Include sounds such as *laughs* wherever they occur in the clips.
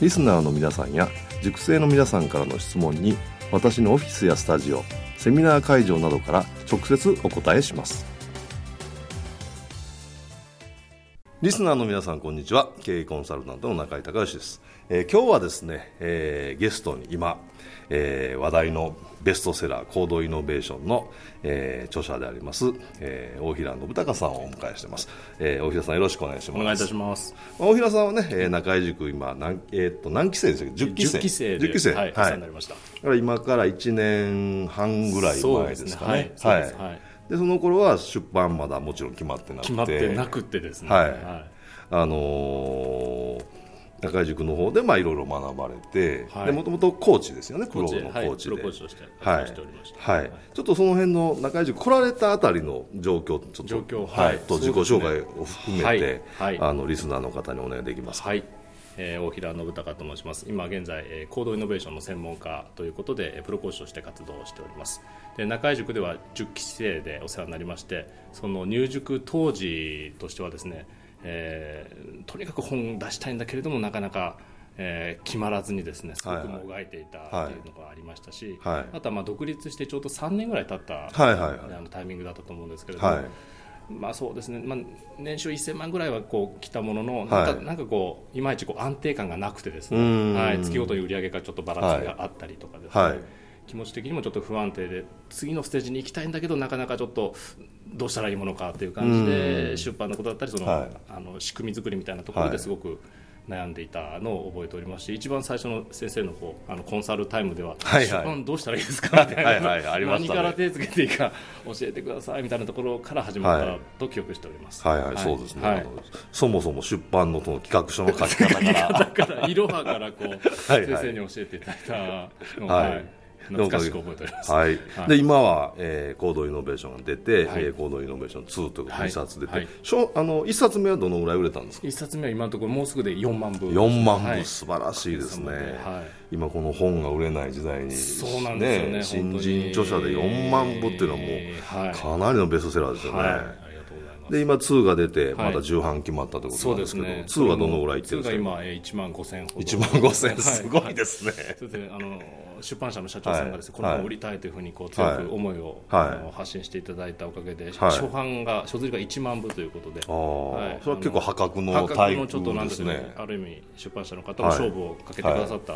リスナーの皆さんや塾生の皆さんからの質問に私のオフィスやスタジオセミナー会場などから直接お答えします。リスナーの皆さんこんにちは。経営コンサルタントの中井隆義です、えー、今日はですね、えー、ゲストに今、えー、話題のベストセラー行動イノベーションの、えー、著者であります、えー、大平信孝さんをお迎えしています、えー、大平さんよろしくお願いします。お願いいたします。大平さんはね、えー、中井塾今何,、えー、っと何期生ですか10期生。10期生10期生。はい、はい、なりました。今から1年半ぐらい前ですかね。はい、はい、はいでその頃は出版まだもちろん決まってなくて。決まってなくてですね。はい、はい、あのー高井塾の方でまあいろいろ学ばれて、もともとコーチですよね、プロのコーチで。コーチとしてはい。はい。ちょっとその辺の中井塾来られたあたりの状況、ちょっと状況、はいと自己紹介を含めて、はい。あのリスナーの方にお願いできますか？はいえー、大平信孝と申します。今現在、えー、行動イノベーションの専門家ということでプロ講師として活動しております。で中井塾では10期生でお世話になりましてその入塾当時としてはですねえー、とにかく本出したいんだけれどもなかなか、えー、決まらずにですねすごくもがいていたというのがありましたし、はいはい、あとはまあ独立してちょうど3年ぐらい経った、はいはいはい、あのタイミングだったと思うんですけれども、はい、まあそうですね、まあ、年収1000万ぐらいはこう来たものの、なんかなんかこういまいちこう安定感がなくてですね、はい、月ごとに売り上げがちょっとばらつきがあったりとかですね、気持ち的にもちょっと不安定で次のステージに行きたいんだけどなかなかちょっとどうしたらいいものかという感じで出版のことだったりその、はい、あの仕組み作りみたいなところですごく、悩んでいたのを覚えておりまして一番最初の先生のこうあのコンサルタイムでは、はいはい、どうしたらいいですか？みたいな、はいはいね、何から手つけていいか教えてくださいみたいなところから始まったと記憶しております、はい、はいはい。そうですね、はい、そもそも出版のその企画書の書き方から。からいろはからこう先生に教えていただいたのはい *laughs* 懐かしく覚えております、はい、はい、で今は、えー、行動イノベーションが出て、はい、えー、行動イノベーション2ということで2冊出て、はい、あの1冊目はどのぐらい売れたんですか？1冊目は今のところもうすぐで4万部。4万部、はい、素晴らしいですね、はい、今この本が売れない時代にそうなんですよね新人著者で4万部っていうのはもう、かなりのベストセラーですよね、で今2が出てまだ重版決まったということなんですけど、はい、ね、2はどのぐらいいってるんですか？2が今1万5000ほど。1万5000すごいですね、はい、あの出版社の社長さんがです、ね、この本を売りたいというふうにこう強く思いを、はい、発信していただいたおかげで、初版が書釣りが1万部ということで、はい、それは結構破格のタイプですね。なんですねある意味出版社の方も勝負をかけてくださった、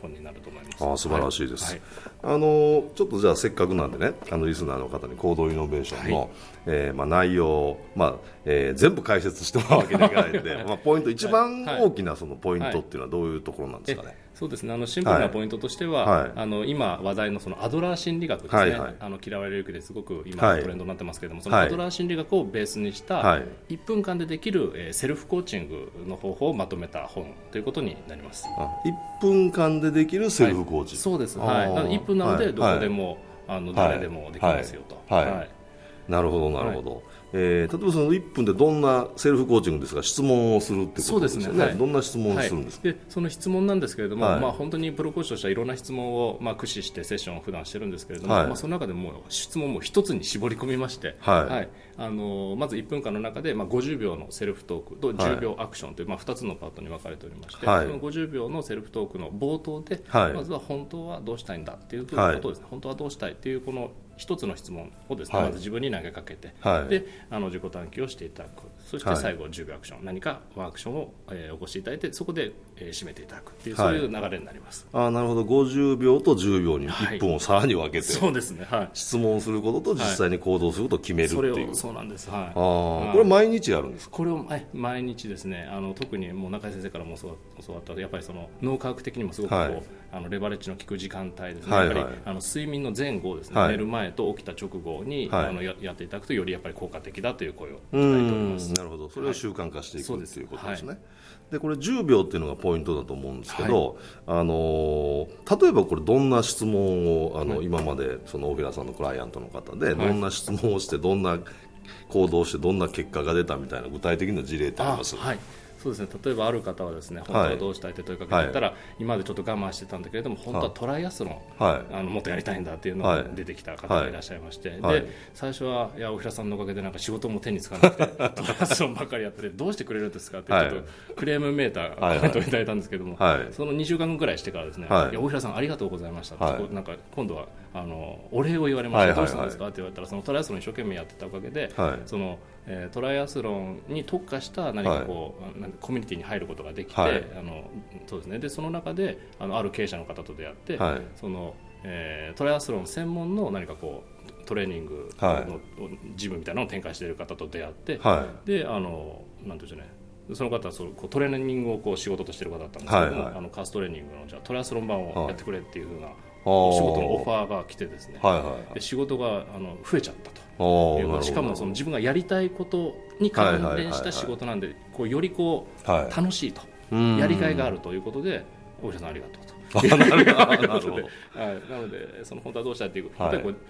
本になると思います、あ素晴らしいです、あのちょっとじゃあせっかくなんでねあのリスナーの方に行動イノベーションの、はい、えー、まあ、内容、まあえー、全部解説してもらうわけにはいかないので、まあ、ポイント一番大きなそのポイントっていうのはどういうところなんですかね？そうですね。あのシンプルなポイントとしては、はい、あの今話題のそのアドラー心理学ですね、はいはい、あの嫌われる気ですごく今トレンドになってますけれども、そのアドラー心理学をベースにした1分間でできる、えー、セルフコーチングの方法をまとめた本ということになります。1分間でできるセルフコーチング、そうです、はい、1分なのでどこでも、あの誰でもできますよと。はい。なるほどなるほど、えー、例えばその1分でどんなセルフコーチングですか？質問をするってことですね。ね、はい、どんな質問をするんですか、はい、でその質問なんですけれども、はい、まあ、本当にプロコーチとしてはいろんな質問を、まあ、駆使してセッションを普段してるんですけれども、まあ、その中でも質問も一つに絞り込みまして、はいあのまず1分間の中で、まあ、50秒のセルフトークと10秒アクションという、まあ、2つのパートに分かれておりまして、その50秒のセルフトークの冒頭で、まずは本当はどうしたいんだっていうことですね、本当はどうしたいっていうこの一つの質問をですね、はい。まず自分に投げかけて、はい。であの自己探求をしていただく。そしてはい。最後10秒アクション、何かワンアクションを、えー起こしていただいてそこで、えー締めていただくっていうはい。そういう流れになります、あーなるほど。50秒と10秒にはい1分をさらに分けて、そうですね。はい。質問することと実際に行動することを決めるっていう、をそうなんです。はい。あこれ毎日やるんですか？これをはい毎日ですね。あの特にもう中井先生からも教わ教わったやっぱりその脳科学的にもすごくこう、はいあのレバレッジの効く時間帯ですね、はいはい。やっぱりあの睡眠の前後ですね、はい。寝る前と起きた直後に、はい。あのややっていただくとよりやっぱり効果的だという声をいたうだいております。ん。なるほど。それを習慣化していく、そうですということですね、はでこれ10秒っていうのがポイントだと思うんですけど、あのー例えばこれどんな質問をあの、今までそのオペラさんのクライアントの方で、い。どんな質問をしてどんな行動をしてどんな結果が出たみたいな具体的な事例ってあります？はいそうですね。例えばある方はですね本当はどうしたいって問いかけたら、今までちょっと我慢してたんだけれども本当はトライアスロン、はい。あのもっとやりたいんだっていうのはい。が出てきた方がいらっしゃいまして、はい。で最初はいや大平さんのおかげでなんか仕事も手につかなくてトライアスロンばっかりやってて *laughs* どうしてくれるんですかってちょはい。っとクレームメーターはい。コメントをいただいたんですけども、はいその2週間後ぐらいしてからですね、はい。い、や大平さんありがとうございましたって、はい。なんか今度はあのお礼を言われました、はいはいはい。どうしたんですか？って言われたらそのトライアスロン一生懸命やってたおかげで、はい。そのえートライアスロンに特化した何かこう、なんかコミュニティに入ることができて、はい。あのそうですね。でその中であのある経営者の方と出会って、はい。そのえートライアスロン専門の何かこうトレーニングの、はい。ジムみたいなのを展開している方と出会って、はであのなんていうんでしょうね。その方はそうこうトレーニングをこう仕事としている方だったんですけども、はいはい。あのカーストレーニングのじゃあトライアスロン版をやってくれっていうふうな、いお仕事のオファーが来てですね、はいはいで仕事があの増えちゃったと。しかもその自分がやりたいことに関連した仕事なんで、こうよりこうはい。楽しいと、うん。やりがいがあるということで、大石さんありがとうと。*laughs* あ *laughs* なので、その本当はどうしたいっていう、はい。やっぱりこう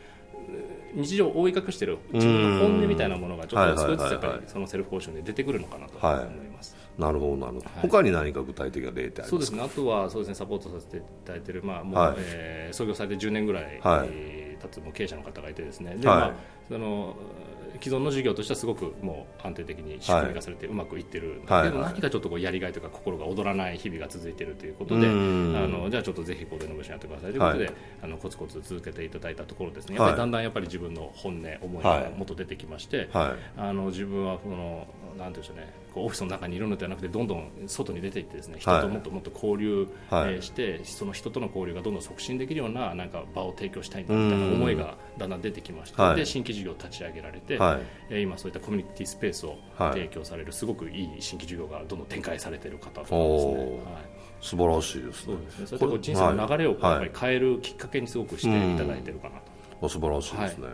日常を覆い隠している自分の本音みたいなものが、ちょっと少しずつやっぱりはいはいはいはい。そのセルフポーションで出てくるのかなとはい。思います。なるほどなるほど、はい。他に何か具体的な例ってありまか？そうですすね、あとはそうですねサポートさせていただいている、まあもうはいえー創業されて10年ぐらい、はい。えー経つもう経営者の方がいてですね、ではい。まあ、その既存の事業としてはすごくもう安定的に仕組み化されてうまくいってるはい。はい何かちょっとこうやりがいとか心が躍らない日々が続いているということで、あうん。のじゃあちょっとぜひコードイノベーシやってくださいということで、はい。あのコツコツ続けていただいたところですね、やっぱりだんだんやっぱり自分の本音、思いがもっと出てきまして、はい。あの自分はこのなんていうんでしょうね、こうオフィスの中にいるのではなくてどんどん外に出ていってですね、人はい。ともっともっと交流、はいえーしてその人との交流がどんどん促進できるようななんか場を提供したいんだみたいな思いがだんだん出てきまして、はい。で新規事業を立ち上げられて、はい。えー今そういったコミュニティスペースをはい。提供されるすごくいい新規事業がどんどん展開されている方ですね。はい。素晴らしいですね。そうですね。それとこう人生の流れをやっぱり変えるきっかけにすごくしていただいているかなと。あ素晴らしいですね、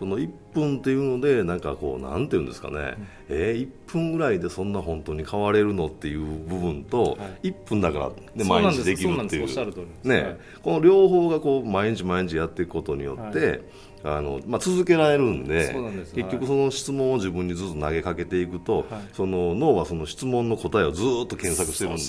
その1分っていうのでなんかこうなんていうんですかね、えー、1分ぐらいでそんな本当に変われるのっていう部分と、はい。1分だから、です毎日できるっていう。ねはい。この両方がこう毎日毎日やっていくことによって、あのまあ、続けられるんで結局その質問を自分にずっと投げかけていくと、はい。その脳はその質問の答えをずっと検索してるんで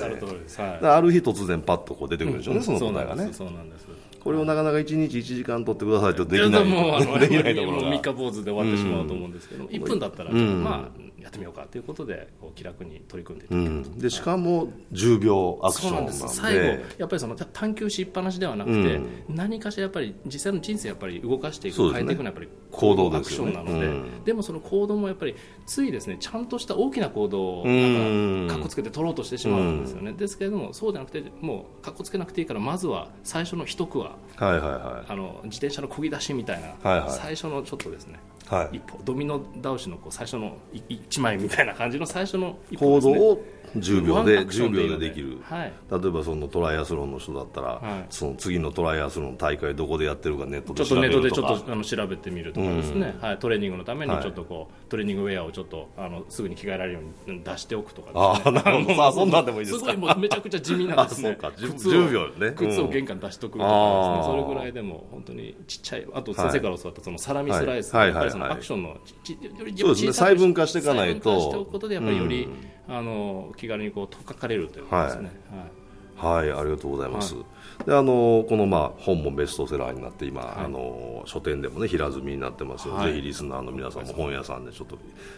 ある日突然パッとこう出てくるでしょうね、その答えがね。そうなんです。これをなかなか1日1時間取ってくださいとできない。もうあの *laughs* できないところが。三日坊主で終わってしまうと思うんですけど、1分だったら、うん。まあやってみようかということでこう気楽に取り組んでいっ、うん、でしかも10秒アクションなんで。最後やっぱりその探求しっぱなしではなくて、うん、何かしらやっぱり実際の人生やっぱり動かしていく、ね、変えていくのはやっぱり行動アクションなので、うん、でもその行動もやっぱりついですねちゃんとした大きな行動をなんかかっこつけて取ろうとしてしまうんですよね、ですけれどもそうじゃなくてもうかっこつけなくていいからまずは最初の一区は,、はいはいはい、あの自転車のこぎ出しみたいな、はいはい、最初のちょっとですね、はい、一歩ドミノ倒しのこう最初の一一枚みたいな感じの最初の、ね、行動を10秒で10秒でできる、はい、例えばそのトライアスロンの人だったら、はい、その次のトライアスロン大会どこでやってるかネットで調べるとか。ちょっとネットでちょっとあの調べてみるとかですね、うん、はい、トレーニングのためにちょっとこう、トレーニングウェアをちょっとあのすぐに着替えられるように出しておくとか、ね、あなるほど。あそんなんでもいいですすごいもうめちゃくちゃ地味なんですね。*laughs* そうか。10秒ね、うん、靴を玄関出しとくとかですね、それぐらいでも本当にちっちゃい。あと先生から教わったそのサラミスライス、はい、やっぱりそのアクションのち、はいはい、細分化していかないと。細分化しておくことでやっぱりより、うん。あの気軽にこう取っかかれるというかですね、はい。はい、ありがとうございます。はで、あのこのまあ本もベストセラーになって今、い。あの書店でもね平積みになってますよ。はい。ぜひリスナーの皆さんも本屋さんでちょっと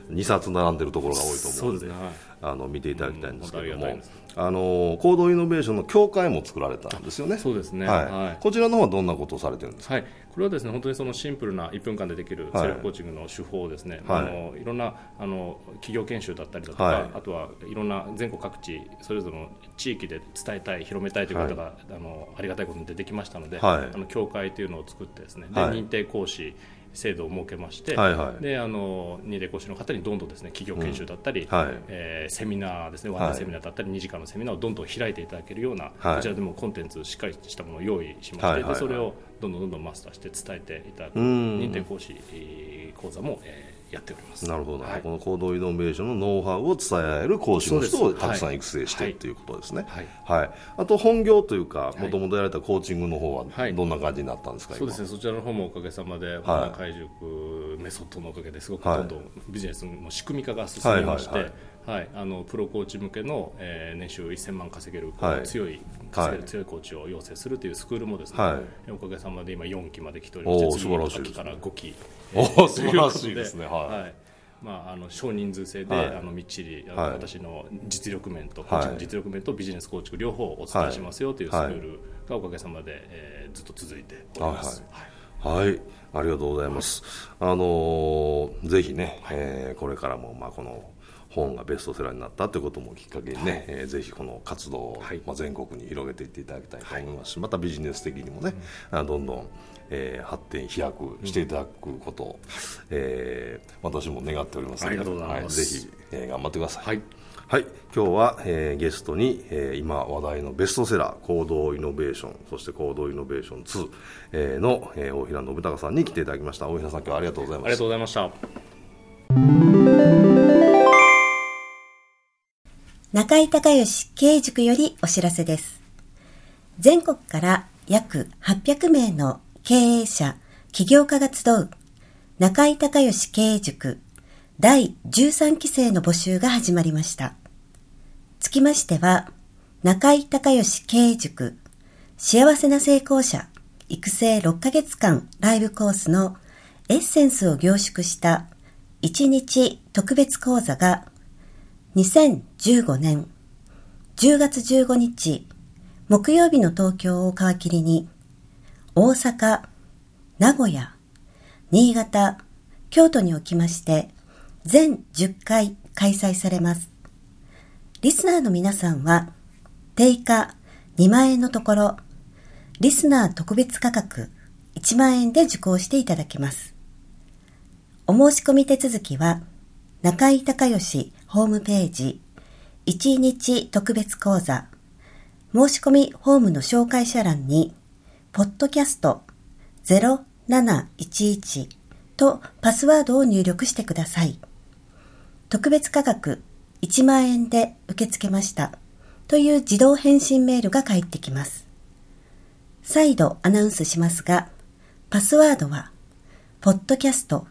2冊並んでるところが多いと思うので、ね、はい。あの見ていただきたいんですけども。うんああの行動イノベーションの協会も作られたんですよね。そうですね。はい。はい。こちらの方はどんなことをされてるんですか？はい、これはですね本当にそのシンプルな1分間でできるセルフコーチングの手法ですね、はい、あのいろんなあの企業研修だったりだとか、はい、あとはいろんな全国各地それぞれの地域で伝えたい広めたいということが、はい、あのありがたいことに出てきましたので、あの協会というのを作ってですね。で認定講師制度を設けまして、はいはい、であの認定講師の方にどんどんですね企業研修だったり、うん。はい、えー、セミナーですねワンダーセミナーだったり、2時間のセミナーをどんどん開いていただけるような、はい、こちらでもコンテンツしっかりしたものを用意しまして、はいはいはい、でそれをどんどんどんどんマスターして伝えていただく認定講師講座も、えーやっております。なるほど、はい、この行動イノベーションのノウハウを伝えられる講師の人をたくさん育成して、はい、ということですね、はい、はい、あと本業というかもともとやられたコーチングの方はどんな感じになったんですか、そうですね。そちらの方もおかげさまで、はい、会塾メソッドのおかげですごくどんどんビジネスの仕組み化が進みまして、はい、あのプロコーチ向けの、えー、年収1000万稼げる、はい、強い稼げる強いコーチを養成するというスクールもですね、はい、おかげさまで今4期まで来ておりまして次の期から5期、お素晴らしいですね。はい。まあ、あの少人数制で、はい、あのみっちり、はい、私の実力面と、コーチの実力面とビジネス構築両方お伝えしますよというスクールがおかげさまで、えー、ずっと続いております。はい、はい。ありがとうございます。あのー、ぜひね、はい、えー、これからもまあこの本がベストセラーになったということもきっかけにね、はい、えー、ぜひこの活動を、はい、まあ、全国に広げていっていただきたいと思います。し、はい、またビジネス的にもね、うん、どんどん、えー、発展飛躍していただくことを、うん、えー、私も願っておりますので、はい、ぜひ、えー、頑張ってください。はい。はい、今日は、えー、ゲストに、えー、今話題のベストセラー行動イノベーションそして行動イノベーション2、えー、の、えー、大平信孝さんに来ていただきました。大平さん今日はありがとうございました。ありがとうございました中井隆義経営塾よりお知らせです全国から約800名の経営者起業家が集う中井隆義経営塾第13期生の募集が始まりました。つきましては、中井隆義経営塾幸せな成功者育成6ヶ月間ライブコースのエッセンスを凝縮した1日特別講座が2015年10月15日木曜日の東京を皮切りに大阪、名古屋、新潟、京都におきまして全10回開催されます。リスナーの皆さんは、定価2万円のところ、リスナー特別価格1万円で受講していただけます。お申し込み手続きは、中井隆義ホームページ、1日特別講座、申し込みホームの紹介者欄に、ポッドキャスト0711とパスワードを入力してください。特別価格1万円で受け付けましたという自動返信メールが返ってきます。再度アナウンスしますが、パスワードは、ポッドキャスト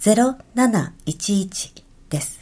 0711です。